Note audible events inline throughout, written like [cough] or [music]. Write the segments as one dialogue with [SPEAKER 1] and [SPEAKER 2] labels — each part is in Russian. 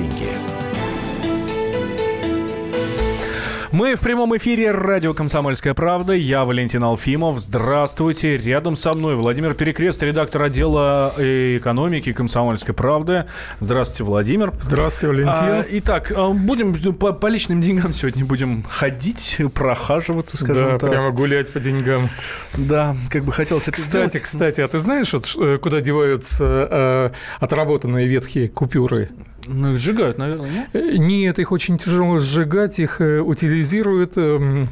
[SPEAKER 1] деньги.
[SPEAKER 2] Мы в прямом эфире радио «Комсомольская правда». Я Валентин Алфимов. Здравствуйте. Рядом со мной Владимир Перекрест, редактор отдела экономики «Комсомольской правды». Здравствуйте, Владимир.
[SPEAKER 3] Здравствуйте, Валентин. А,
[SPEAKER 2] итак, а, будем по, по личным деньгам сегодня будем ходить, прохаживаться, скажем
[SPEAKER 3] да,
[SPEAKER 2] так.
[SPEAKER 3] прямо гулять по деньгам.
[SPEAKER 2] Да, как бы хотелось это
[SPEAKER 3] Кстати,
[SPEAKER 2] сделать.
[SPEAKER 3] кстати, а ты знаешь, вот, э, куда деваются э, отработанные ветхие купюры?
[SPEAKER 2] Ну, их сжигают, наверное, нет?
[SPEAKER 3] Э, нет, их очень тяжело сжигать, их э, утилизируют, эм,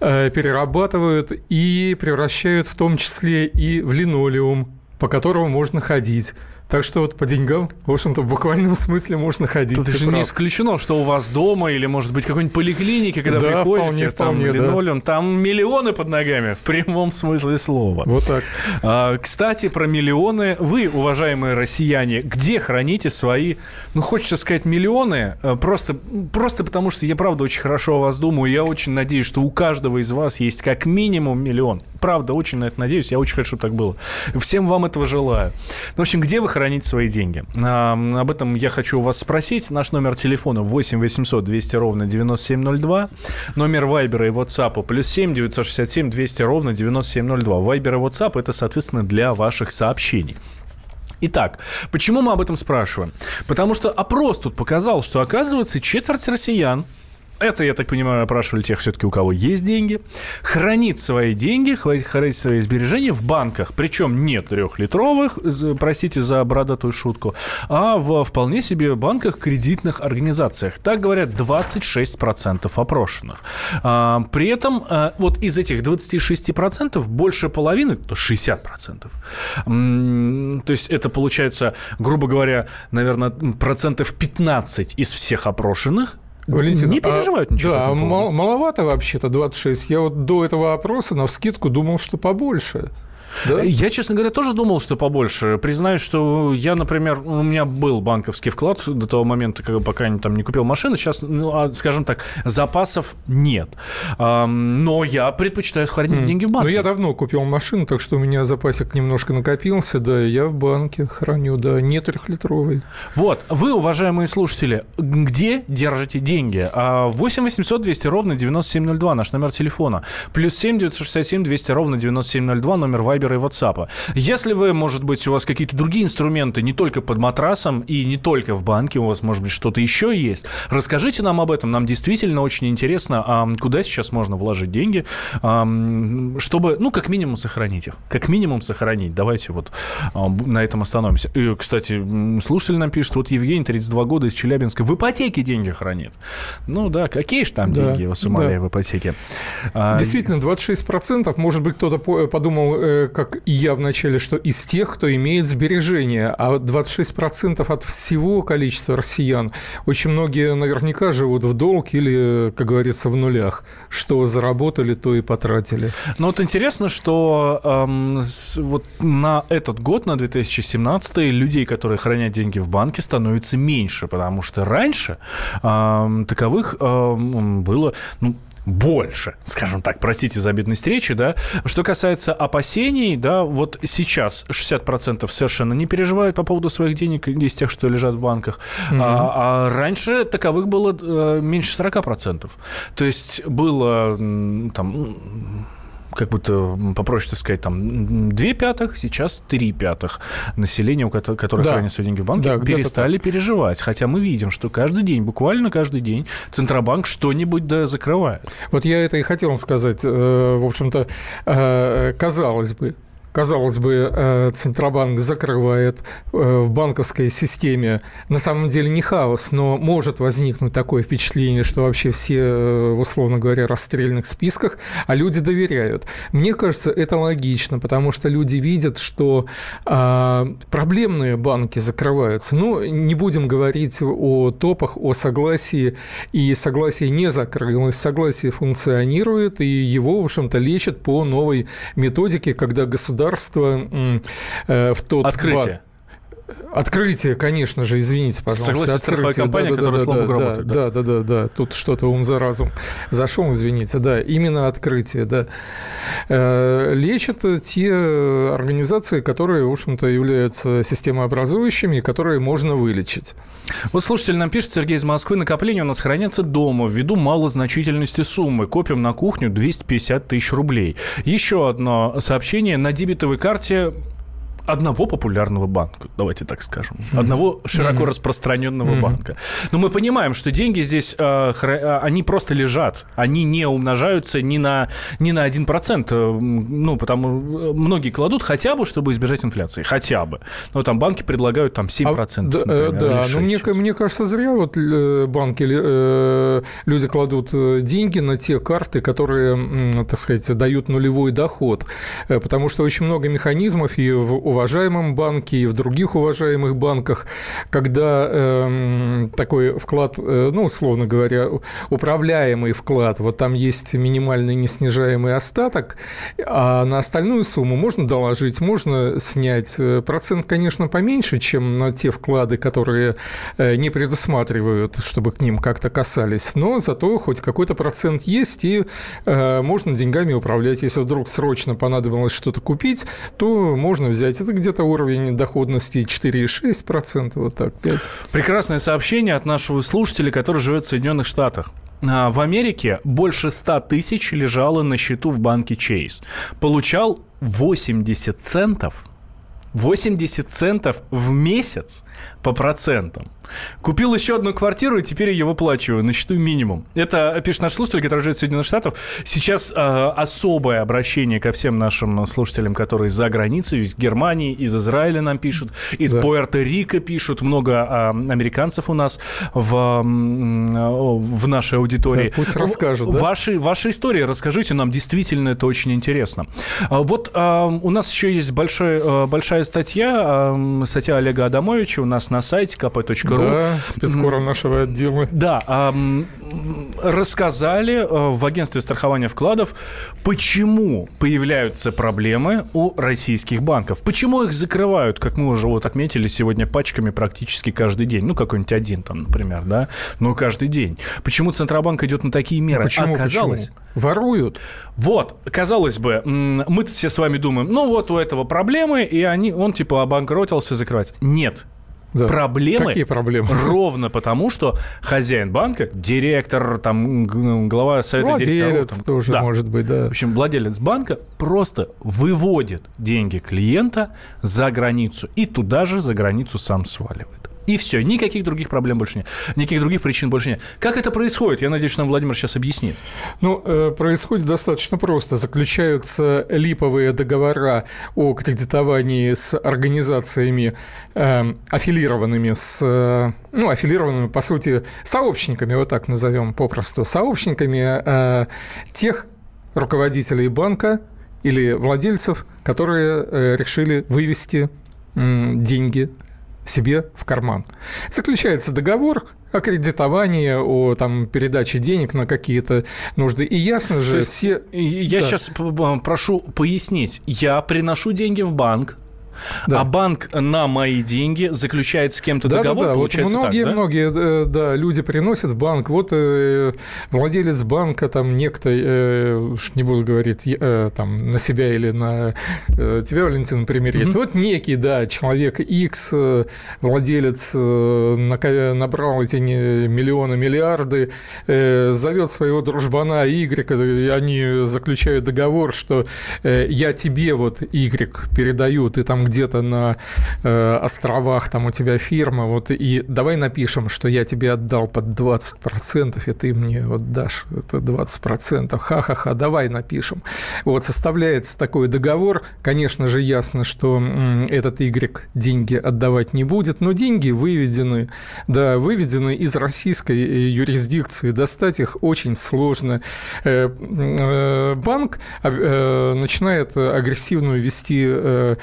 [SPEAKER 3] э, перерабатывают и превращают в том числе и в линолеум, по которому можно ходить. Так что вот по деньгам, в общем-то, в буквальном смысле можно ходить.
[SPEAKER 2] Тут же не исключено, что у вас дома или, может быть, какой-нибудь поликлинике, когда да, приходите,
[SPEAKER 3] вполне, там вполне,
[SPEAKER 2] линолеум, да. там миллионы под ногами, в прямом смысле слова.
[SPEAKER 3] Вот так.
[SPEAKER 2] А, кстати, про миллионы. Вы, уважаемые россияне, где храните свои, ну, хочется сказать, миллионы? А, просто, просто потому, что я, правда, очень хорошо о вас думаю. Я очень надеюсь, что у каждого из вас есть как минимум миллион. Правда, очень на это надеюсь. Я очень хочу, чтобы так было. Всем вам этого желаю. Ну, в общем, где вы хранить свои деньги. Об этом я хочу вас спросить. Наш номер телефона 8 800 200 ровно 9702. Номер Вайбера и WhatsApp плюс 7 967 200 ровно 9702. Вайбер и WhatsApp это, соответственно, для ваших сообщений. Итак, почему мы об этом спрашиваем? Потому что опрос тут показал, что, оказывается, четверть россиян – это, я так понимаю, опрашивали тех все-таки, у кого есть деньги. Хранит свои деньги, хранит свои сбережения в банках. Причем не трехлитровых, простите за бородатую шутку, а в вполне себе банках кредитных организациях. Так говорят 26% опрошенных. А, при этом а, вот из этих 26% больше половины, то 60%. То есть это получается, грубо говоря, наверное, процентов 15 из всех опрошенных
[SPEAKER 3] Валентин,
[SPEAKER 2] не переживают
[SPEAKER 3] а,
[SPEAKER 2] ничего.
[SPEAKER 3] Да, а мал, маловато вообще-то 26. Я вот до этого опроса на вскидку думал, что побольше.
[SPEAKER 2] Да? Я, честно говоря, тоже думал, что побольше. Признаюсь, что я, например, у меня был банковский вклад до того момента, когда пока я там не купил машину. Сейчас, ну, а, скажем так, запасов нет. Но я предпочитаю хранить mm. деньги в банке.
[SPEAKER 3] Ну, я давно купил машину, так что у меня запасик немножко накопился. Да, я в банке храню, да, не трехлитровый.
[SPEAKER 2] Вот, вы, уважаемые слушатели, где держите деньги? 8 800 200 ровно 9702, наш номер телефона. Плюс 7 967 200 ровно 9702, номер Viber Viber и WhatsApp. Если вы, может быть, у вас какие-то другие инструменты не только под матрасом и не только в банке, у вас, может быть, что-то еще есть, расскажите нам об этом. Нам действительно очень интересно, а куда сейчас можно вложить деньги, чтобы, ну, как минимум сохранить их. Как минимум сохранить. Давайте вот на этом остановимся. И, кстати, слушатель нам пишет, вот Евгений, 32 года, из Челябинска, в ипотеке деньги хранит. Ну да, какие же там да, деньги, вас умоляю, да. в ипотеке.
[SPEAKER 3] А, Действительно, 26%, может быть, кто-то подумал, э, как и я вначале, что из тех, кто имеет сбережения, а 26% от всего количества россиян, очень многие наверняка живут в долг или, как говорится, в нулях. Что заработали, то и потратили.
[SPEAKER 2] Ну вот интересно, что эм, вот на этот год, на 2017, людей, которые хранят деньги в банке, становится меньше, потому что раньше эм, таковых эм, было, ну, больше, скажем так, простите за обидность речи, да. Что касается опасений, да, вот сейчас 60% совершенно не переживают по поводу своих денег из тех, что лежат в банках, mm-hmm. а, а раньше таковых было э, меньше 40%. То есть было там как будто попроще сказать, там, две пятых, сейчас три пятых населения, у которых, да. хранят свои деньги в банке, да, перестали переживать. Хотя мы видим, что каждый день, буквально каждый день, Центробанк что-нибудь да закрывает.
[SPEAKER 3] Вот я это и хотел сказать. Э, в общем-то, э, казалось бы, казалось бы, э, Центробанк закрывает э, в банковской системе, на самом деле не хаос, но может возникнуть такое впечатление, что вообще все, э, условно говоря, расстрельных списках, а люди доверяют. Мне кажется, это логично, потому что люди видят, что а, проблемные банки закрываются. Ну, не будем говорить о топах, о согласии, и согласие не закрылось, согласие функционирует, и его, в общем-то, лечат по новой методике, когда государство государства
[SPEAKER 2] э, в тот... Открытие.
[SPEAKER 3] Открытие, конечно же, извините, пожалуйста.
[SPEAKER 2] Согласен,
[SPEAKER 3] открытие,
[SPEAKER 2] компания,
[SPEAKER 3] да,
[SPEAKER 2] которая
[SPEAKER 3] да,
[SPEAKER 2] слабо
[SPEAKER 3] да,
[SPEAKER 2] работает.
[SPEAKER 3] Да, да, да, да, тут что-то ум за разум зашел, извините, да, именно открытие, да. Э, лечат те организации, которые, в общем-то, являются системообразующими, которые можно вылечить.
[SPEAKER 2] Вот слушатель нам пишет, Сергей из Москвы, накопления у нас хранятся дома ввиду малозначительности суммы. Копим на кухню 250 тысяч рублей. Еще одно сообщение. На дебетовой карте одного популярного банка, давайте так скажем, одного широко распространенного банка. Но мы понимаем, что деньги здесь, э, хра- они просто лежат, они не умножаются ни на, ни на 1%, э, ну, потому многие кладут хотя бы, чтобы избежать инфляции, хотя бы. Но там банки предлагают там 7%,
[SPEAKER 3] А, да,
[SPEAKER 2] например,
[SPEAKER 3] э, да,
[SPEAKER 2] или
[SPEAKER 3] но мне,
[SPEAKER 2] 6%.
[SPEAKER 3] мне кажется, зря вот э, банки, э, люди кладут э, деньги на те карты, которые, так сказать, дают нулевой доход, Э, потому что очень много механизмов и в уважаемом банке, и в других уважаемых банках, когда эм, такой вклад, э, ну, условно говоря, управляемый вклад, вот там есть минимальный неснижаемый остаток, а на остальную сумму можно доложить, можно снять. Э, Процент, конечно, поменьше, чем на те вклады, которые э, не предусматривают, чтобы к ним как-то касались, но зато хоть какой-то процент есть, и э, можно деньгами управлять. Если вдруг срочно понадобилось что-то купить, то можно взять. Это где-то уровень доходности 4,6%, вот так, 5%.
[SPEAKER 2] Прекрасное сообщение от нашего слушателя, который живет в Соединенных Штатах. А, В Америке больше 100 тысяч лежало на счету в банке Chase. Получал 80 центов 80 центов в месяц по процентам. Купил еще одну квартиру, и теперь я выплачиваю на счету минимум. Это пишет наш слушатель, который живет в Соединенных Штатах. Сейчас э, особое обращение ко всем нашим слушателям, которые за границей, из Германии, из Израиля нам пишут, из
[SPEAKER 3] Да.
[SPEAKER 2] Пуэрто-Рико пишут, много э, американцев у нас в, э, в нашей аудитории.
[SPEAKER 3] Да, пусть расскажут, да?
[SPEAKER 2] Ваши, ваши истории расскажите нам, действительно это очень интересно. А, Вот а, у нас еще есть большой, э, большая статья, а, статья Олега Адамовича у нас на сайте kp.ru.
[SPEAKER 3] Да, спецкора нашего отдела.
[SPEAKER 2] Да, рассказали э, в агентстве страхования вкладов, почему появляются проблемы у российских банков. Почему их закрывают, как мы уже вот отметили сегодня пачками практически каждый день. Ну, какой-нибудь один там, например, да, но каждый день. Почему Центробанк идет на такие меры?
[SPEAKER 3] Почему?
[SPEAKER 2] Оказалось,
[SPEAKER 3] Почему? Воруют.
[SPEAKER 2] вот, казалось бы, мы все с вами думаем, ну вот у этого проблемы, и они, он типа обанкротился, закрывается. Нет.
[SPEAKER 3] Да.
[SPEAKER 2] Проблемы
[SPEAKER 3] Какие проблемы? [laughs]
[SPEAKER 2] ровно потому, что хозяин банка, директор, там, глава совета директоров...
[SPEAKER 3] Владелец тоже
[SPEAKER 2] да.
[SPEAKER 3] может быть, да.
[SPEAKER 2] В общем, владелец банка просто выводит деньги клиента за границу и туда же за границу сам сваливает. И все, никаких других проблем больше нет. Никаких других причин больше нет. Как это происходит? Я надеюсь, что нам Владимир сейчас объяснит.
[SPEAKER 3] Ну, э, происходит достаточно просто. Заключаются липовые договора о кредитовании с организациями, э, аффилированными с, э, ну, аффилированными, по сути, сообщниками, вот так назовем попросту, сообщниками э, тех руководителей банка или владельцев, которые э, решили вывести деньги себе в карман. Заключается договор о кредитовании, о там, передаче денег на какие-то нужды. И ясно же,
[SPEAKER 2] То есть
[SPEAKER 3] все...
[SPEAKER 2] Я
[SPEAKER 3] Да.
[SPEAKER 2] сейчас прошу пояснить. Я приношу деньги в банк,
[SPEAKER 3] Да.
[SPEAKER 2] а банк на мои деньги заключает с кем-то
[SPEAKER 3] Да,
[SPEAKER 2] договор,
[SPEAKER 3] да, да. Вот
[SPEAKER 2] получается
[SPEAKER 3] многие,
[SPEAKER 2] так, да?
[SPEAKER 3] многие, э, да, люди приносят в банк. Вот э, владелец банка, там некто, э, уж не буду говорить э, там на себя или на э, тебя, Валентин, примерит.
[SPEAKER 2] Мгм.
[SPEAKER 3] Вот некий, да, человек X, э, владелец э, набрал эти не- миллионы, миллиарды, э, зовет своего дружбана Y, и они заключают договор, что э, я тебе вот Y передаю, ты там где-то на э, островах, там у тебя фирма, вот и давай напишем, что я тебе отдал под 20%, и ты мне вот дашь это 20%, ха-ха-ха, давай напишем. Вот составляется такой договор, конечно же ясно, что м, этот Y деньги отдавать не будет, но деньги выведены, да, выведены из российской э, юрисдикции, достать их очень сложно. Э, э, Банк э, начинает агрессивную вести э,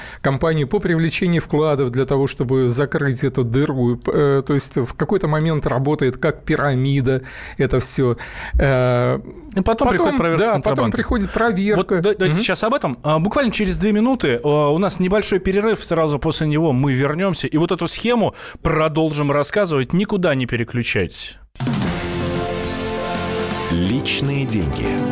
[SPEAKER 3] кампании по привлечению вкладов для того, чтобы закрыть эту дыру. Э, то есть в какой-то момент работает как пирамида это все.
[SPEAKER 2] Э, И потом, потом приходит проверка
[SPEAKER 3] Да, потом приходит проверка. Вот,
[SPEAKER 2] давайте угу. сейчас об этом. А, буквально через две минуты а, у нас небольшой перерыв, сразу после него мы вернемся. И вот эту схему продолжим рассказывать. Никуда не переключайтесь.
[SPEAKER 1] Личные деньги.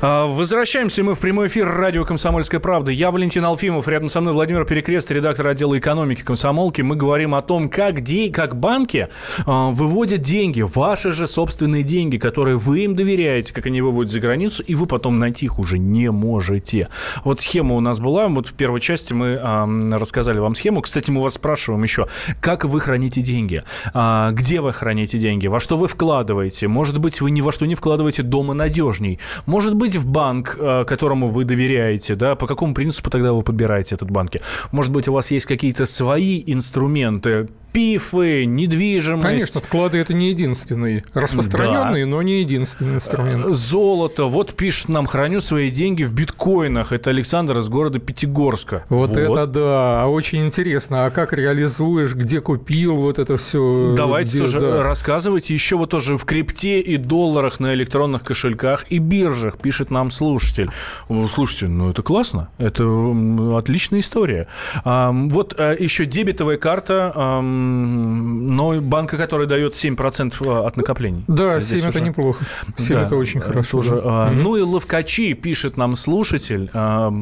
[SPEAKER 2] Возвращаемся мы в прямой эфир радио «Комсомольская правда». Я Валентин Алфимов, рядом со мной Владимир Перекрест, редактор отдела экономики «Комсомолки». Мы говорим о том, как, де... как банки э, выводят деньги, ваши же собственные деньги, которые вы им доверяете, как они выводят за границу, и вы потом найти их уже не можете. Вот схема у нас была, вот в первой части мы э, рассказали вам схему. Кстати, мы вас спрашиваем еще, как вы храните деньги, где вы храните деньги, во что вы вкладываете. Может быть, вы ни во что не вкладываете дома надежней. Может быть, в банк, э, которому вы доверяете, да, по какому принципу тогда вы подбираете этот банки? Может быть, у вас есть какие-то свои инструменты, пифы, недвижимость.
[SPEAKER 3] Конечно, вклады это не единственный распространенный, да. но не единственный инструмент. Э,
[SPEAKER 2] золото. Вот пишет нам, храню свои деньги в биткоинах. Это Александр из города Пятигорска.
[SPEAKER 3] Вот, вот. это да, очень интересно. А как реализуешь, где купил, вот это все.
[SPEAKER 2] Давайте где, тоже да. рассказывайте. Еще вот тоже в крипте и долларах на электронных кошельках и биржах, пишет нам слушатель. Слушайте, ну это классно. Это отличная история. Вот э, еще дебетовая карта но банка, который дает 7% э, от накоплений.
[SPEAKER 3] Да, 7 это уже... неплохо. [laughs] 7 да, это очень хорошо. Тоже. Да.
[SPEAKER 2] Mm-hmm. Ну и ловкачи, пишет нам слушатель,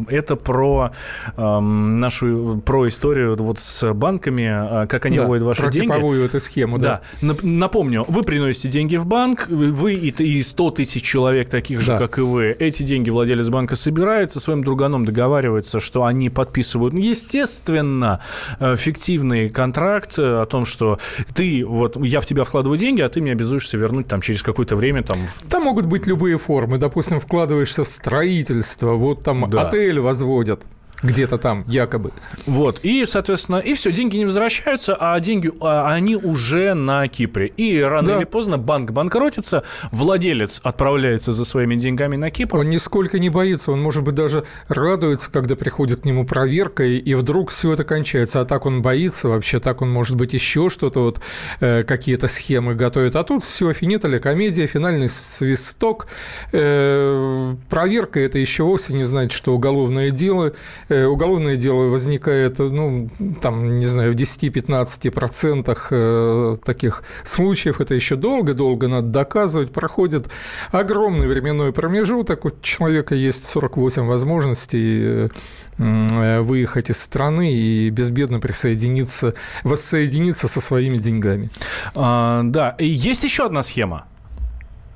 [SPEAKER 2] это про нашу, про историю вот с банками, как они да, выводят ваши про деньги.
[SPEAKER 3] типовую эту схему, да.
[SPEAKER 2] да. Напомню, вы приносите деньги в банк, вы и 100 тысяч человек таких же, да. как и вы, эти деньги владелец банка собирает, со своим друганом договаривается, что они подписывают, естественно, э, фиктивный контракт, о том, что ты, вот, я в тебя вкладываю деньги, а ты мне обязуешься вернуть там через какое-то время. Там...
[SPEAKER 3] там могут быть любые формы. Допустим, вкладываешься в строительство, вот там да. отель возводят. Где-то там, якобы.
[SPEAKER 2] Вот, и, соответственно, и все, деньги не возвращаются, а деньги, а они уже на Кипре. И рано да. или поздно банк банкротится, владелец отправляется за своими деньгами на Кипр.
[SPEAKER 3] Он нисколько не боится, он, может быть, даже радуется, когда приходит к нему проверка, и, и вдруг все это кончается. А так он боится вообще, так он, может быть, еще что-то, вот э, какие-то схемы готовит. А тут все, финитали, комедия, финальный свисток. Э, проверка – это еще вовсе не значит, что уголовное дело – уголовное дело возникает, ну, там, не знаю, в 10-15% э, таких случаев, это еще долго-долго надо доказывать, проходит огромный временной промежуток, у человека есть 48 возможностей э, выехать из страны и безбедно присоединиться, воссоединиться со своими деньгами.
[SPEAKER 2] А, да, есть еще одна схема.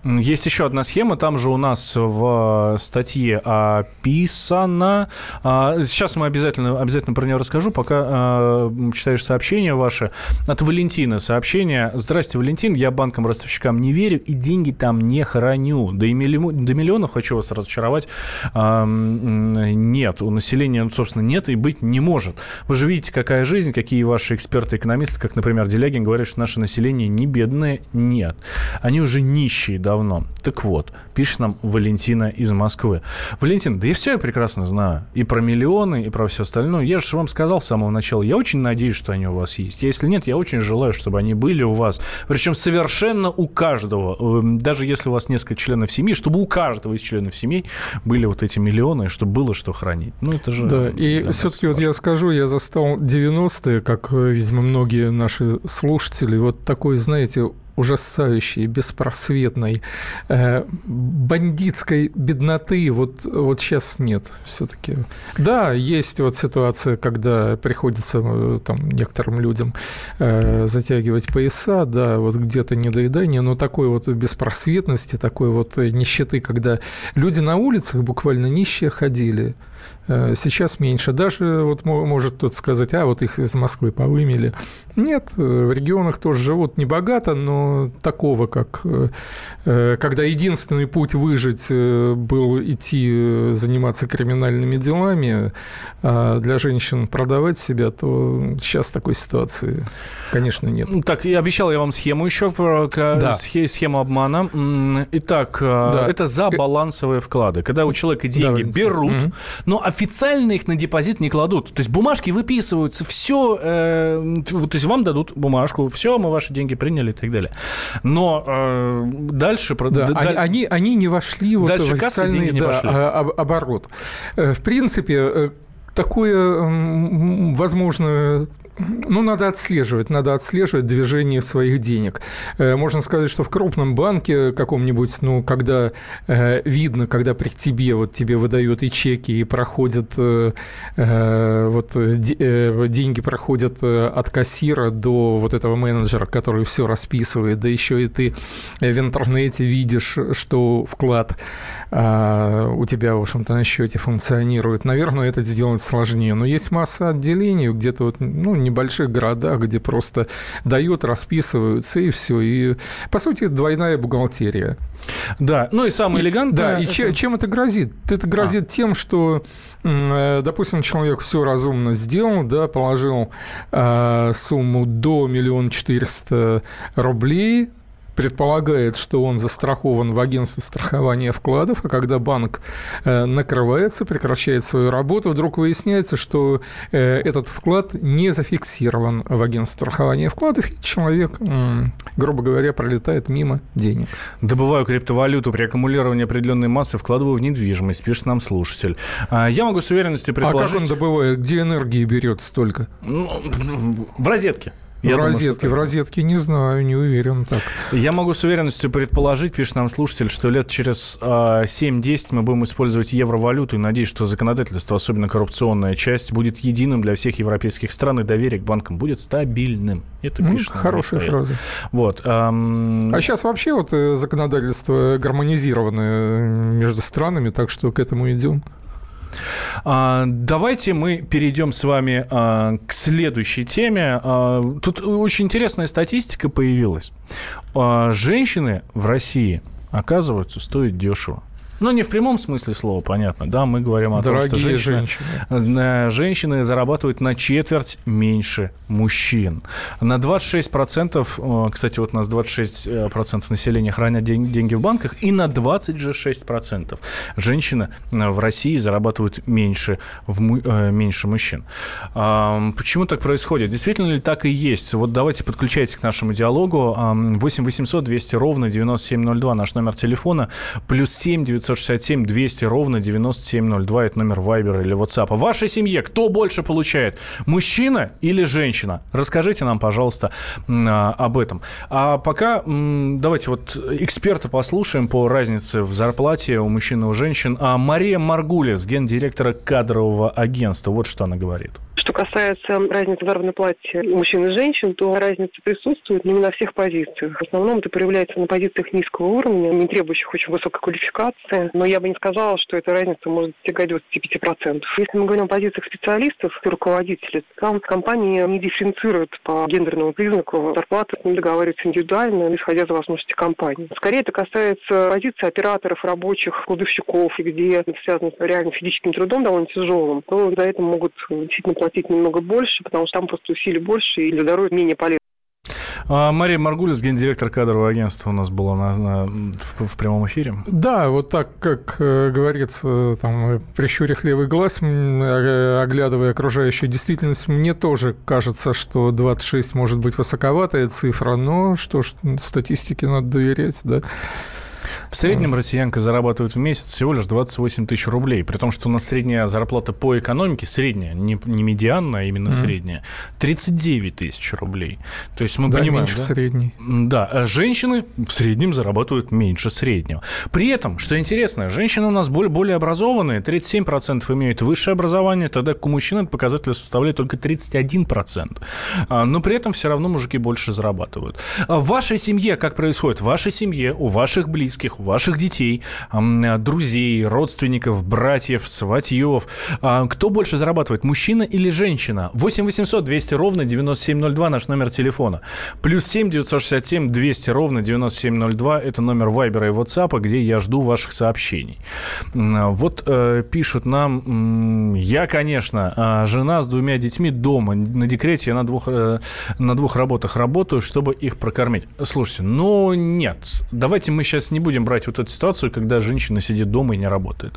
[SPEAKER 2] Есть еще одна схема, там же у нас в статье описано. А, сейчас мы обязательно, обязательно про нее расскажу, пока а, читаешь сообщение ваше. От Валентина сообщение. Здрасте, Валентин, я банкам-ростовщикам не верю и деньги там не храню. Да и до миллионов, хочу вас разочаровать, а, нет. У населения, ну, собственно, нет и быть не может. Вы же видите, какая жизнь, какие ваши эксперты-экономисты, как, например, Делягин, говорят, что наше население не бедное. Нет. Они уже нищие, да, давно. Так вот, пишет нам Валентина из Москвы. Валентин, да я все я прекрасно знаю. И про миллионы, и про все остальное. Я же вам сказал с самого начала, я очень надеюсь, что они у вас есть. Если нет, я очень желаю, чтобы они были у вас. Причем совершенно у каждого. Эм, даже если у вас несколько членов семьи, чтобы у каждого из членов семей были вот эти миллионы, чтобы было что хранить. Ну, это же...
[SPEAKER 3] Да, и все-таки вот я скажу, я застал 90-е, как, э, видимо, многие наши слушатели, вот такой, знаете, ужасающей, беспросветной, э, бандитской бедноты вот, вот сейчас нет все-таки. Да, есть вот ситуация, когда приходится э, там некоторым людям э, затягивать пояса, да, вот где-то недоедание, но такой вот беспросветности, такой вот нищеты, когда люди на улицах буквально нищие ходили – сейчас меньше. Даже вот может кто-то сказать, а вот их из Москвы повымели. Нет, в регионах тоже живут небогато, но такого, как э, когда единственный путь выжить был идти заниматься криминальными делами, а для женщин продавать себя, то сейчас такой ситуации, конечно, нет.
[SPEAKER 2] Так, я обещал я вам схему еще, про да. схему обмана. Итак, да. это за балансовые вклады. Когда у человека деньги Давайте. берут, угу. но официально их на депозит не кладут. То есть бумажки выписываются, все, э, то есть вам дадут бумажку, все, мы ваши деньги приняли и так далее. Но э, дальше...
[SPEAKER 3] Да, да, они, они, они не вошли вот дальше в официальный да, вошли. А, оборот. Э, в принципе, э, такое возможно ну, надо отслеживать, надо отслеживать движение своих денег. Э, можно сказать, что в крупном банке каком-нибудь, ну, когда э, видно, когда при тебе, вот тебе выдают и чеки, и проходят, э, вот деньги проходят от кассира до вот этого менеджера, который все расписывает, да еще и ты в интернете видишь, что вклад у тебя, в общем-то, на счете функционирует. Наверное, это сделать сложнее. Но есть масса отделений, где-то вот, ну, не небольших городах, где просто дают, расписываются и все. И, по сути, двойная бухгалтерия.
[SPEAKER 2] Да, ну и самое элегантное...
[SPEAKER 3] Да, и это... чем это грозит? Это грозит а. тем, что, э, допустим, человек все разумно сделал, да, положил э, сумму до миллиона четыреста рублей, предполагает, что он застрахован в агентстве страхования вкладов, а когда банк э, накрывается, прекращает свою работу, вдруг выясняется, что э, этот вклад не зафиксирован в агентстве страхования вкладов, и человек, грубо говоря, пролетает мимо денег.
[SPEAKER 2] Добываю криптовалюту при аккумулировании определенной массы, вкладываю в недвижимость, пишет нам слушатель. А, я могу с уверенностью предположить...
[SPEAKER 3] А как он добывает? Где энергии берет столько?
[SPEAKER 2] Ну, в розетке.
[SPEAKER 3] Я в думаю, розетке, в розетке не знаю, не уверен так.
[SPEAKER 2] Я могу с уверенностью предположить, пишет нам слушатель, что лет через э, а, 7-10 мы будем использовать евровалюту и надеюсь, что законодательство, особенно коррупционная часть, будет единым для всех европейских стран и доверие к банкам будет стабильным.
[SPEAKER 3] Это пишет. Mm, хорошая фраза.
[SPEAKER 2] Вот.
[SPEAKER 3] Эм... А сейчас вообще вот э, законодательство гармонизированное между странами, так что к этому идем.
[SPEAKER 2] А, давайте мы перейдем с вами а, к следующей теме. А, тут очень интересная статистика появилась. Женщины в России, оказывается, стоят дешево. Ну, не в прямом смысле слова, понятно, да, мы говорим о
[SPEAKER 3] Дорогие
[SPEAKER 2] том, что
[SPEAKER 3] женщины, женщины.
[SPEAKER 2] женщины зарабатывают на четверть меньше мужчин. На 26%, э, кстати, вот у нас 26% населения хранят деньги в банках, и на 26% женщины э, в России зарабатывают меньше, в, э, меньше мужчин. Почему так происходит? Действительно ли так и есть? Вот давайте подключайтесь к нашему диалогу. 8 800 200 ровно 9702 наш номер телефона, плюс 7 900 967 200 ровно 9702. Это номер Вайбера или WhatsApp. В вашей семье кто больше получает? Мужчина или женщина? Расскажите нам, пожалуйста, а, об этом. А пока давайте вот эксперта послушаем по разнице в зарплате у мужчин и у женщин. А Мария Маргулес, гендиректора кадрового агентства. Вот что она говорит.
[SPEAKER 4] Что касается разницы в заработной плате мужчин и женщин, то разница присутствует, но не на всех позициях. В основном это проявляется на позициях низкого уровня, не требующих очень высокой квалификации. Но я бы не сказала, что эта разница может достигать 25%. Если мы говорим о позициях специалистов руководителей, там компании не дифференцируют по гендерному признаку зарплаты, договариваются индивидуально, исходя из возможности компании. Скорее это касается позиций операторов, рабочих, кладовщиков, где это связано с реально физическим трудом довольно тяжелым, то за это могут действительно платить платить немного больше, потому что там просто усилий больше и для здоровья менее полезно.
[SPEAKER 2] А Мария Маргулис, гендиректор кадрового агентства, у нас была на, на, в, в прямом эфире.
[SPEAKER 3] Да, вот так, как э, говорится, там, прищурив левый глаз, э, оглядывая окружающую действительность, мне тоже кажется, что 26 может быть высоковатая цифра, но что ж, статистике надо доверять, да.
[SPEAKER 2] В среднем россиянка зарабатывает в месяц всего лишь 28 тысяч рублей, при том, что у нас средняя зарплата по экономике, средняя, не, не медианная, а именно mm. средняя, 39 тысяч рублей. То есть мы
[SPEAKER 3] да,
[SPEAKER 2] понимаем...
[SPEAKER 3] меньше да? средней.
[SPEAKER 2] Да, а женщины в среднем зарабатывают меньше среднего. При этом, что интересно, женщины у нас более, более образованные, 37% имеют высшее образование, тогда у мужчин этот показатель составляет только 31%. А, но при этом все равно мужики больше зарабатывают. А в вашей семье как происходит? В вашей семье, у ваших близких близких, ваших детей, друзей, родственников, братьев, сватьев. А, кто больше зарабатывает, мужчина или женщина? 8 800 200 ровно 9702 наш номер телефона. Плюс 7 967 200 ровно 9702 это номер Вайбера и WhatsApp, где я жду ваших сообщений. Вот э, пишут нам, я, конечно, а, жена с двумя детьми дома, на декрете я на двух, э, на двух работах работаю, чтобы их прокормить. Слушайте, ну нет, давайте мы сейчас не будем брать вот эту ситуацию, когда женщина сидит дома и не работает.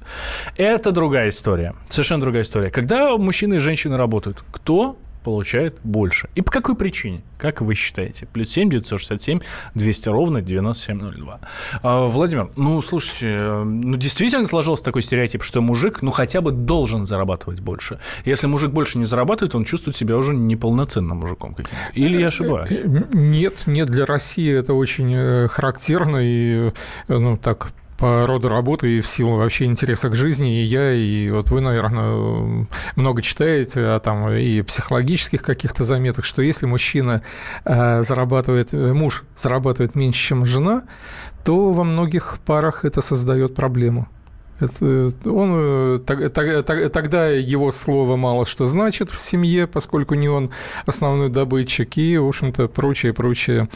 [SPEAKER 2] Это другая история, совершенно другая история. Когда мужчины и женщины работают, кто получает больше. И по какой причине? Как вы считаете? Плюс 7 967 200 ровно 9702. А, Владимир, ну, слушайте, ну, действительно сложился такой стереотип, что мужик, ну, хотя бы должен зарабатывать больше. Если мужик больше не зарабатывает, он чувствует себя уже неполноценным мужиком каким-то. Или я ошибаюсь?
[SPEAKER 3] Нет, нет, для России это очень э, характерно и, э, ну, так по роду работы и в силу вообще интереса к жизни, и я, и вот вы, наверное, много читаете о там и психологических каких-то заметок, что если мужчина э, зарабатывает, э, муж зарабатывает меньше, чем жена, то во многих парах это создает проблему. Он, тогда его слово мало что значит в семье, поскольку не он основной добытчик, и, в общем-то, прочие-прочие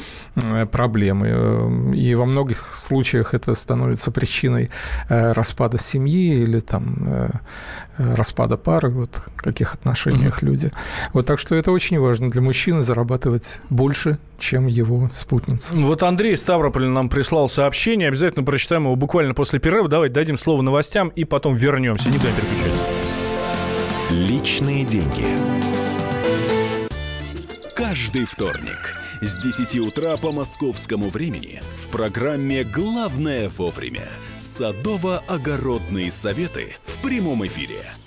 [SPEAKER 3] проблемы. И во многих случаях это становится причиной э, распада семьи или там э, распада пары, вот в каких отношениях mm-hmm. люди. Вот так что это очень важно для мужчины зарабатывать больше, чем его спутница.
[SPEAKER 2] Вот Андрей Ставрополь нам прислал сообщение, обязательно прочитаем его буквально после перерыва. Давайте дадим слово новостям и потом вернемся. Никуда не переключайтесь.
[SPEAKER 1] Личные деньги. Каждый вторник с 10 утра по московскому времени в программе «Главное вовремя» садово-огородные советы в прямом эфире –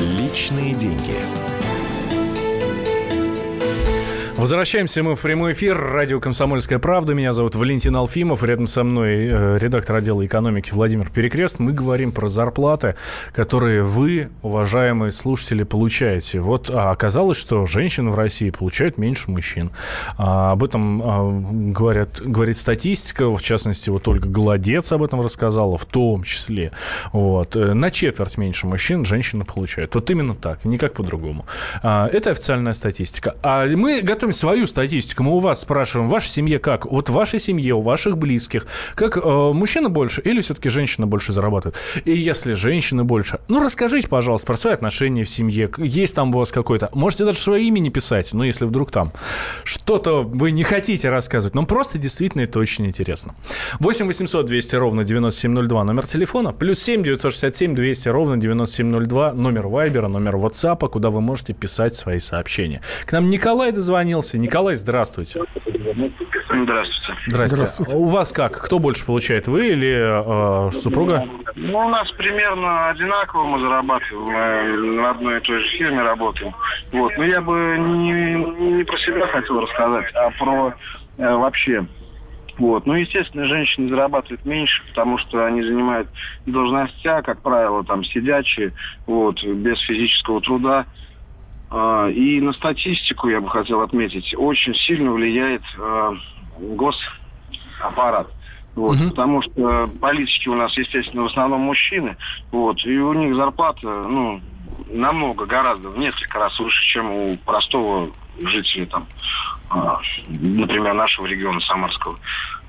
[SPEAKER 1] Личные деньги.
[SPEAKER 2] Возвращаемся мы в прямой эфир. Радио «Комсомольская правда». Меня зовут Валентин Алфимов. Рядом со мной э, редактор отдела экономики Владимир Перекрест. Мы говорим про зарплаты, которые вы, уважаемые слушатели, получаете. Вот а оказалось, что женщины в России получают меньше мужчин. А, об этом а, говорят, говорит статистика. В частности, вот Ольга Голодец об этом рассказала, в том числе. Вот. Э, на четверть меньше мужчин женщины получают. Вот именно так, никак по-другому. А, это официальная статистика. А мы готовы готовим свою статистику. Мы у вас спрашиваем, в вашей семье как? Вот в вашей семье, у ваших близких, как э, мужчина больше или все-таки женщина больше зарабатывает? И если женщина больше, ну расскажите, пожалуйста, про свои отношения в семье. Есть там у вас какой-то... Можете даже свое имя не писать, но если вдруг там что-то вы не хотите рассказывать. Но просто действительно это очень интересно. 8 800 200 ровно 9702 номер телефона. Плюс 7 967 200 ровно 9702 номер Вайбера, номер WhatsApp, куда вы можете писать свои сообщения. К нам Николай дозвонил дозвонился. Николай, здравствуйте.
[SPEAKER 5] Здравствуйте.
[SPEAKER 2] Здравствуйте. Здравствуйте. У вас как? Кто больше получает, вы или э, супруга?
[SPEAKER 5] Ну, у нас примерно одинаково мы зарабатываем. Мы на одной и той же фирме работаем. Вот. Но я бы не, не про себя хотел рассказать, а про э, вообще вот. Ну, естественно, женщины зарабатывают меньше, потому что они занимают должности, как правило, там сидячие, вот, без физического труда. А, и на статистику я бы хотел отметить, очень сильно влияет а, госаппарат. Вот, угу. Потому что политики у нас, естественно, в основном мужчины, вот, и у них зарплата, ну, намного, гораздо, в несколько раз выше, чем у простого жителя, там, а, например, нашего региона Самарского.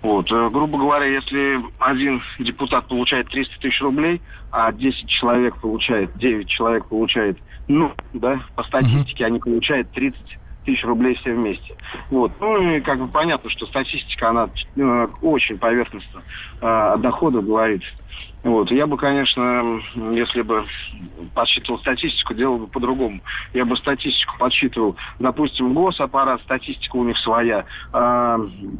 [SPEAKER 5] Вот, э, грубо говоря, если один депутат получает 300 тысяч рублей, а 10 человек получает, 9 человек получает ну, да, по статистике mm-hmm. они получают 30 тысяч рублей все вместе. Вот. Ну и как бы понятно, что статистика, она э, очень поверхностно э, дохода говорит. Вот. Я бы, конечно, если бы подсчитывал статистику, делал бы по-другому. Я бы статистику подсчитывал. Допустим, госаппарат, статистика у них своя. А,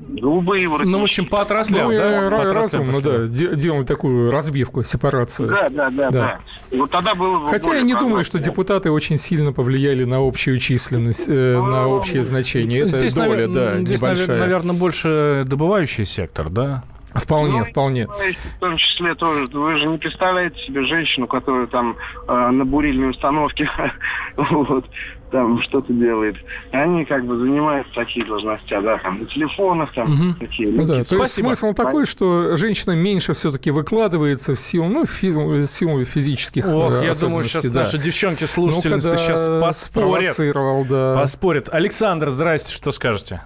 [SPEAKER 5] голубые воротнички.
[SPEAKER 2] Ну, в общем, по отраслям,
[SPEAKER 3] Ну,
[SPEAKER 2] да? По
[SPEAKER 3] ра-
[SPEAKER 2] отраслям
[SPEAKER 3] разумно, да, де- делать такую разбивку, сепарацию.
[SPEAKER 5] Да, да, да,
[SPEAKER 3] Да.
[SPEAKER 5] да. Вот тогда было бы
[SPEAKER 3] Хотя я не думаю, что депутаты очень сильно повлияли на общую численность, э, на общее значение. Это
[SPEAKER 2] Здесь,
[SPEAKER 3] доля,
[SPEAKER 2] навер-
[SPEAKER 3] да,
[SPEAKER 2] здесь,
[SPEAKER 3] небольшая.
[SPEAKER 2] наверное, больше добывающий сектор, да?
[SPEAKER 3] Вполне,
[SPEAKER 5] Ну,
[SPEAKER 3] вполне.
[SPEAKER 5] В том числе тоже. Вы же не представляете себе женщину, которая там э, на бурильной установке [laughs] вот, там что-то делает. Они как бы занимают такие должности, да, там на телефонах, там
[SPEAKER 2] Мгм.
[SPEAKER 5] такие.
[SPEAKER 3] Ну да, то есть
[SPEAKER 2] Спасибо.
[SPEAKER 3] смысл такой, что женщина меньше все-таки выкладывается в силу, ну, физ- в силу физических
[SPEAKER 2] Ох,
[SPEAKER 3] э,
[SPEAKER 2] я думаю, сейчас
[SPEAKER 3] да.
[SPEAKER 2] наши девчонки-слушательницы
[SPEAKER 3] Ну-ка,
[SPEAKER 2] сейчас поспорят.
[SPEAKER 3] да.
[SPEAKER 2] Поспорят. Александр, здрасте, что скажете?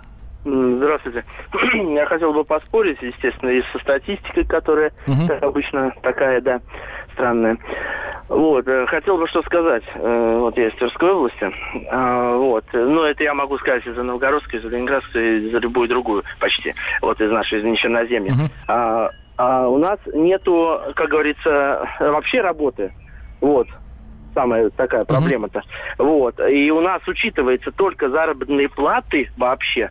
[SPEAKER 6] Здравствуйте. [clears throat] Я хотел бы поспорить, естественно, и со статистикой, которая,
[SPEAKER 2] Мгм.
[SPEAKER 6] как [laughs] обычно, такая, да, странная. Вот, э, хотел бы что сказать. Э, Вот я из Тверской области. А, Вот. Ну, это я могу сказать из-за Новгородской, из-за Ленинградской, из-за любую другую почти. Вот из нашей, из Черноземья.
[SPEAKER 2] Мгм.
[SPEAKER 6] А, а у нас нету, как говорится, вообще работы. Вот. Самая такая проблема-то. Вот. И у нас учитывается только заработные платы вообще.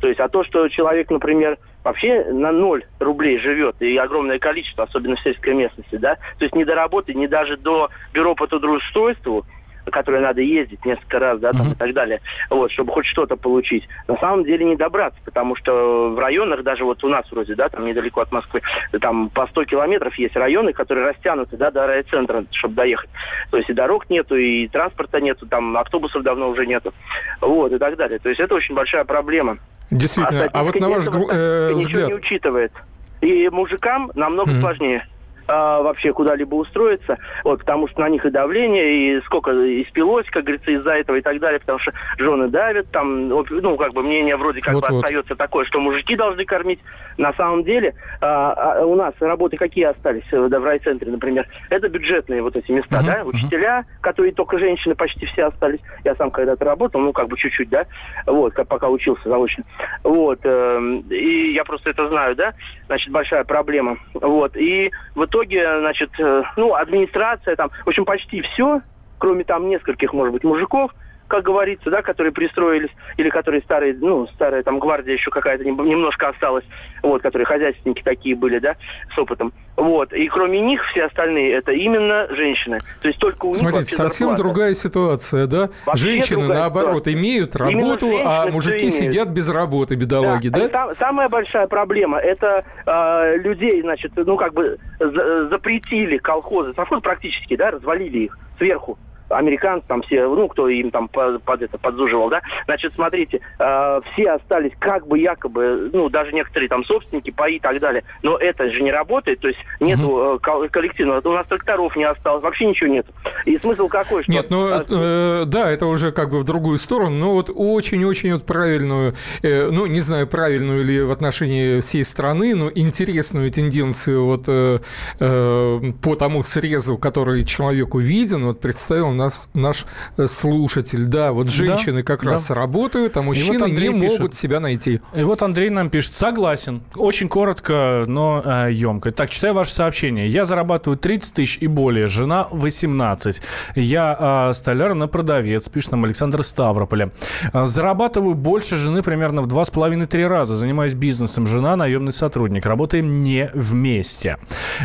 [SPEAKER 6] То есть, а то, что человек, например, вообще на ноль рублей живет, и огромное количество, особенно в сельской местности, да, то есть не до работы, не даже до бюро по трудоустройству, которое надо ездить несколько раз, да, там
[SPEAKER 2] Мгм.
[SPEAKER 6] и так далее, вот, чтобы хоть что-то получить. На самом деле не добраться, потому что в районах, даже вот у нас вроде, да, там недалеко от Москвы, там по 100 километров есть районы, которые растянуты, да, до райцентра, чтобы доехать. То есть и дорог нету, и транспорта нету, там автобусов давно уже нету, вот, и так далее. То есть это очень большая проблема.
[SPEAKER 3] Действительно. А, вот
[SPEAKER 6] статистика
[SPEAKER 3] на ваш э,
[SPEAKER 6] ничего
[SPEAKER 3] взгляд,
[SPEAKER 6] не учитывает. И мужикам намного
[SPEAKER 3] Мгм.
[SPEAKER 6] сложнее а, вообще куда-либо устроиться, вот, потому что на них и давление, и сколько испилось, как говорится, из-за этого и так далее, потому что жены давят, там, вот, ну, как бы мнение вроде как бы
[SPEAKER 3] Вот-вот.
[SPEAKER 6] остается такое, что мужики должны кормить. На самом деле а, а, у нас работы какие остались э, да, в райцентре, например, это бюджетные вот эти места,
[SPEAKER 2] Мгм,
[SPEAKER 6] да, учителя, которые только женщины почти все остались. Я сам когда-то работал, ну, как бы чуть-чуть, да, вот, как пока учился заочно. Вот, эм, и я просто это знаю, да, значит, большая проблема. Вот, и в итоге, значит, э, ну, администрация там, в общем, почти все, кроме там нескольких, может быть, мужиков, как говорится, да, которые пристроились, или которые старые, ну, старая там гвардия еще какая-то нем- немножко осталась, вот, которые хозяйственники такие были, да, с опытом. Вот, и кроме них все остальные это именно женщины. То есть только у них
[SPEAKER 3] смотрите, совсем
[SPEAKER 6] зарплата.
[SPEAKER 3] другая ситуация, да?
[SPEAKER 6] Вообще
[SPEAKER 3] Женщины, наоборот,
[SPEAKER 6] ситуация.
[SPEAKER 3] имеют работу, а мужики
[SPEAKER 6] имеют.
[SPEAKER 3] сидят без работы, бедолаги,
[SPEAKER 6] Да.
[SPEAKER 3] да?
[SPEAKER 6] Сам- самая большая проблема это э, людей, значит, ну как бы за- запретили колхозы, совхоз практически, да, развалили их сверху. Американцы там все, ну, кто им там по- под, это подзуживал, да. Значит, смотрите, э, все остались как бы якобы, ну, даже некоторые там собственники, паи и так далее. Но это же не работает, то есть нету э, кол- коллективного. У нас тракторов не осталось, вообще ничего нет. И смысл какой, что...
[SPEAKER 3] Нет, ну
[SPEAKER 6] э,
[SPEAKER 3] э, да, это уже как бы в другую сторону, но вот очень-очень вот правильную, э, ну не знаю, правильную ли в отношении всей страны, но интересную тенденцию вот э, э, по тому срезу, который человеку виден, вот представил нас наш э, слушатель. Да, вот женщины как
[SPEAKER 2] да.
[SPEAKER 3] раз работают, а мужчины
[SPEAKER 2] Андрей
[SPEAKER 3] не
[SPEAKER 2] пишет.
[SPEAKER 3] могут себя найти.
[SPEAKER 2] И вот Андрей нам пишет, согласен, очень коротко, но э, емко. Так, читаю ваше сообщение. Я зарабатываю 30 тысяч и более, жена 18. Я э, столяр на продавец, пишет нам Александр Ставрополя. Э, Зарабатываю больше жены примерно в 2,5-3 раза. Занимаюсь бизнесом, жена наемный сотрудник. Работаем не вместе.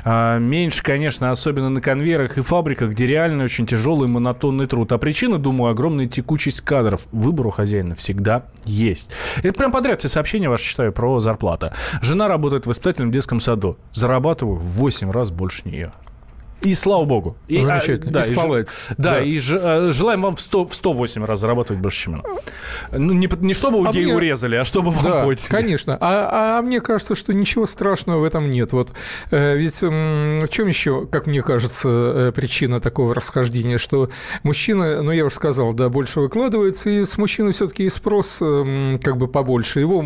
[SPEAKER 2] Э, Меньше, конечно, особенно на конвейерах и фабриках, где реально очень тяжелый монотонный труд. А причина, думаю, огромная текучесть кадров. Выбор у хозяина всегда есть. Это прям подряд все сообщения ваши читаю про зарплату. Жена работает в воспитательном детском саду. Зарабатываю в 8 раз больше нее. И слава богу. И, а,
[SPEAKER 3] Замечательно.
[SPEAKER 2] да,
[SPEAKER 3] И
[SPEAKER 2] и. Да,
[SPEAKER 3] Да.
[SPEAKER 2] и ж- э, желаем вам в, 100, в 108 раз зарабатывать больше, чем она. Ну, не, не чтобы
[SPEAKER 3] А
[SPEAKER 2] ей
[SPEAKER 3] мне-
[SPEAKER 2] урезали, а чтобы вам
[SPEAKER 3] Да,
[SPEAKER 2] подняли.
[SPEAKER 3] конечно. А, а мне кажется, что ничего страшного в этом нет. Вот э, ведь м, в чем еще, как мне кажется, э, причина такого расхождения, что мужчина, ну я уже сказал, да, больше выкладывается, и с мужчины все-таки и спрос м, как бы побольше. Его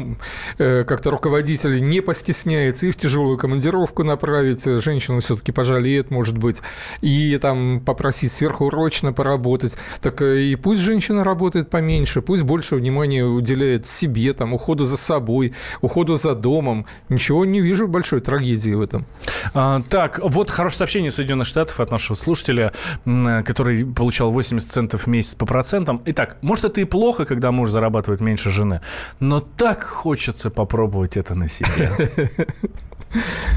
[SPEAKER 3] э, как-то руководитель не постесняется и в тяжелую командировку направить, женщину все-таки пожалеет, может быть. Быть, и там попросить сверхурочно поработать. Так э, и пусть женщина работает поменьше, пусть больше внимания уделяет себе, там, уходу за собой, уходу за домом. Ничего не вижу большой трагедии в этом.
[SPEAKER 2] А, так, вот хорошее сообщение Соединенных Штатов от нашего слушателя, который получал 80 центов в месяц по процентам. Итак, может, это и плохо, когда муж зарабатывает меньше жены, но так хочется попробовать это на себе. [laughs]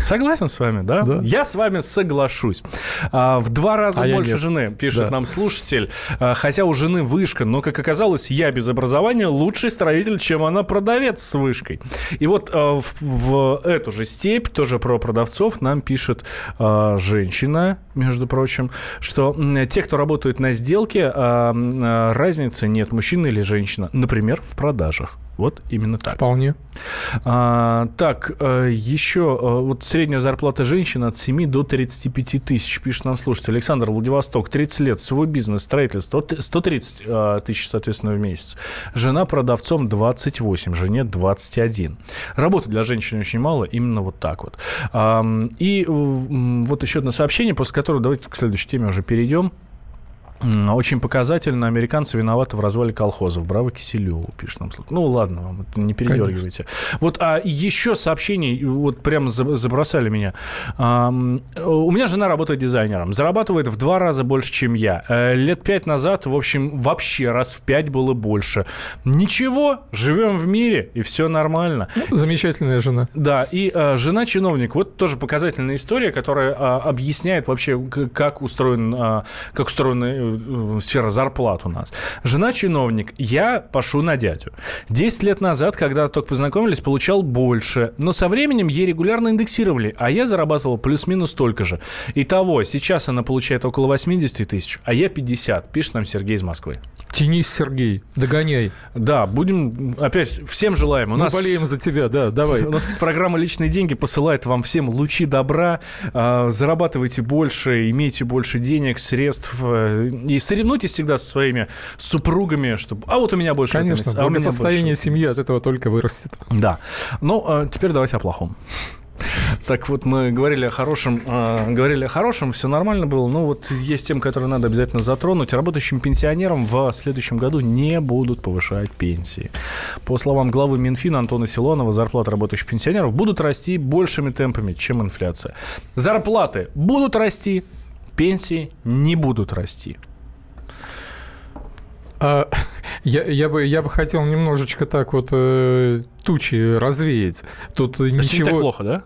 [SPEAKER 2] Согласен с вами, да? да? Я с вами соглашусь. А, в два раза а больше жены, пишет да. нам слушатель. А, хотя у жены вышка, но, как оказалось, я без образования лучший строитель, чем она продавец с вышкой. И вот а, в, в эту же степь, тоже про продавцов, нам пишет а, женщина, между прочим, что те, кто работают на сделке, а, а, разницы нет, мужчина или женщина. Например, в продажах. Вот именно так.
[SPEAKER 3] Вполне.
[SPEAKER 2] А, так, э, еще вот средняя зарплата женщины от 7 до 35 тысяч, пишет нам слушатель. Александр Владивосток, 30 лет, свой бизнес, строительство, 130 э, тысяч, соответственно, в месяц. Жена продавцом 28, жене 21. Работы для женщин очень мало, именно вот так вот. И вот еще одно сообщение, после которого давайте к следующей теме уже перейдем. Очень показательно. Американцы виноваты в развале колхозов. Браво Киселеву, пишет нам. Ну, ладно, вам не передергивайте. Конечно. Вот, а еще сообщений, вот прямо забросали меня. У меня жена работает дизайнером. Зарабатывает в два раза больше, чем я. Э, лет пять назад, в общем, вообще раз в пять было больше. Ничего, живем в мире, и все нормально.
[SPEAKER 3] Ну, замечательная жена.
[SPEAKER 2] Да, и а, жена чиновник. Вот тоже показательная история, которая а, объясняет вообще, как устроен, а, как устроены Э, сфера зарплат у нас. Жена чиновник, я пошу на дядю. Десять лет назад, когда только познакомились, получал больше, но со временем ей регулярно индексировали, а я зарабатывал плюс-минус столько же. Итого, сейчас она получает около 80 тысяч, а я 50, пишет нам Сергей из Москвы.
[SPEAKER 3] Тянись, Сергей, догоняй.
[SPEAKER 2] Да, будем, опять, всем желаем.
[SPEAKER 3] У Мы нас, болеем за тебя, да, давай.
[SPEAKER 2] У нас программа «Личные деньги» посылает вам всем лучи добра, а, зарабатывайте больше, имейте больше денег, средств, э, и соревнуйтесь всегда со своими супругами, чтобы... А вот у меня больше...
[SPEAKER 3] Конечно,
[SPEAKER 2] этого, а
[SPEAKER 3] благосостояние семьи от этого только вырастет.
[SPEAKER 2] Да. Ну, а теперь давайте о плохом. Так вот, мы говорили о хорошем, э, говорили о хорошем, все нормально было. Но вот есть тем, которые надо обязательно затронуть. Работающим пенсионерам в следующем году не будут повышать пенсии. По словам главы Минфина Антона Силонова, зарплаты работающих пенсионеров будут расти большими темпами, чем инфляция. Зарплаты будут расти, пенсии не будут расти.
[SPEAKER 3] А, [laughs] я, я, бы, я бы хотел немножечко так вот э, тучи развеять. Тут
[SPEAKER 2] Это
[SPEAKER 3] ничего... Не
[SPEAKER 2] так плохо, да?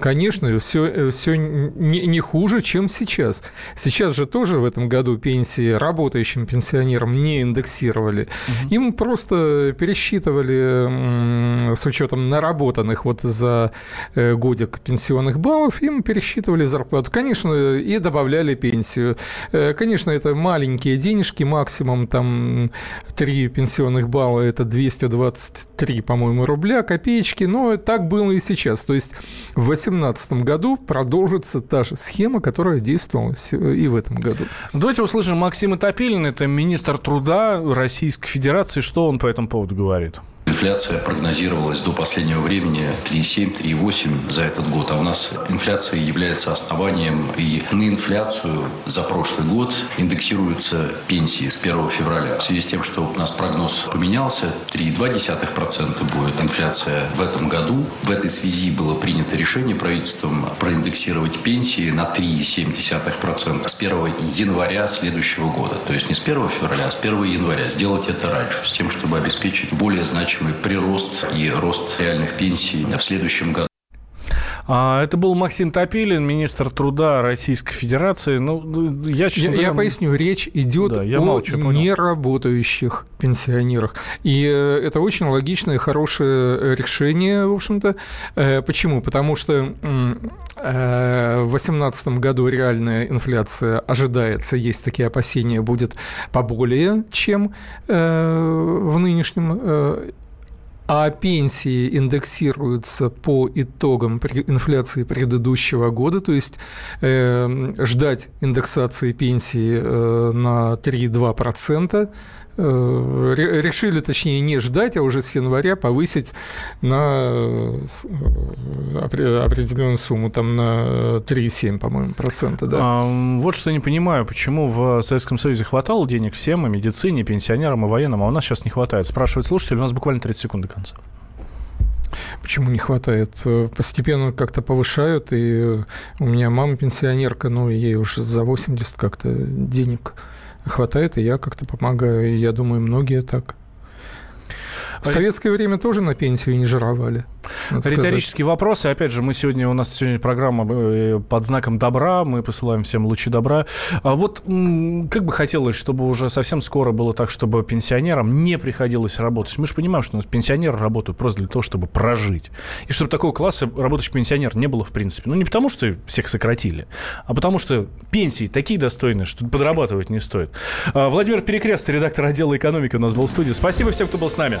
[SPEAKER 3] Конечно, все, все не, не хуже, чем сейчас. Сейчас же тоже в этом году пенсии работающим пенсионерам не индексировали. Угу. Им просто пересчитывали с учетом наработанных вот за э, годик пенсионных баллов, им пересчитывали зарплату. Конечно, и добавляли пенсию. Э, конечно, это маленькие денежки, максимум там 3 пенсионных балла, это 223, по-моему, рубля, копеечки, но так было и сейчас. То есть в 2018 году продолжится та же схема, которая действовала и в этом году.
[SPEAKER 2] Давайте услышим Максима Топилина, это министр труда Российской Федерации. Что он по этому поводу говорит?
[SPEAKER 7] Инфляция прогнозировалась до последнего времени 3,7-3,8 за этот год. А у нас инфляция является основанием. И на инфляцию за прошлый год индексируются пенсии с 1 февраля. В связи с тем, что у нас прогноз поменялся, 3,2% будет инфляция в этом году. В этой связи было принято решение правительством проиндексировать пенсии на 3,7% с 1 января следующего года. То есть не с 1 февраля, а с 1 января. Сделать это раньше, с тем, чтобы обеспечить более значительный значимый прирост и рост реальных пенсий в следующем году.
[SPEAKER 2] А, это был Максим Топилин, министр труда Российской Федерации. Ну,
[SPEAKER 3] я, честно я, говоря... я поясню, речь идет да, я о молчу, неработающих пенсионерах. И э, это очень логичное, хорошее э, решение, в общем-то. Э, почему? Потому что в 2018 году реальная инфляция ожидается, есть такие опасения, будет поболее, чем в нынешнем а пенсии индексируются по итогам инфляции предыдущего года, то есть э, ждать индексации пенсии э, на 3-2%, Э, решили, точнее, не ждать, а уже с января повысить на э, определенную сумму, там на 3,7, по-моему, процента, да.
[SPEAKER 2] А, вот что я не понимаю, почему в Советском Союзе хватало денег всем, и медицине, и пенсионерам, и военным, а у нас сейчас не хватает. Спрашивает слушатель, у нас буквально 30 секунд до конца.
[SPEAKER 3] Почему не хватает? Постепенно как-то повышают, и у меня мама пенсионерка, но ей уже за 80 как-то денег хватает, и я как-то помогаю. И я думаю, многие так. В советское время тоже на пенсию не жировали.
[SPEAKER 2] Риторический вопрос. И опять же, мы сегодня, у нас сегодня программа э, под знаком добра, мы посылаем всем лучи добра. А вот как бы хотелось, чтобы уже совсем скоро было так, чтобы пенсионерам не приходилось работать. Мы же понимаем, что у нас пенсионеры работают просто для того, чтобы прожить. И чтобы такого класса работающий пенсионер не было в принципе. Ну, не потому, что всех сократили, а потому что пенсии такие достойные, что подрабатывать не стоит. А, Владимир Перекрест, редактор отдела экономики у нас был в студии. Спасибо всем, кто был с нами.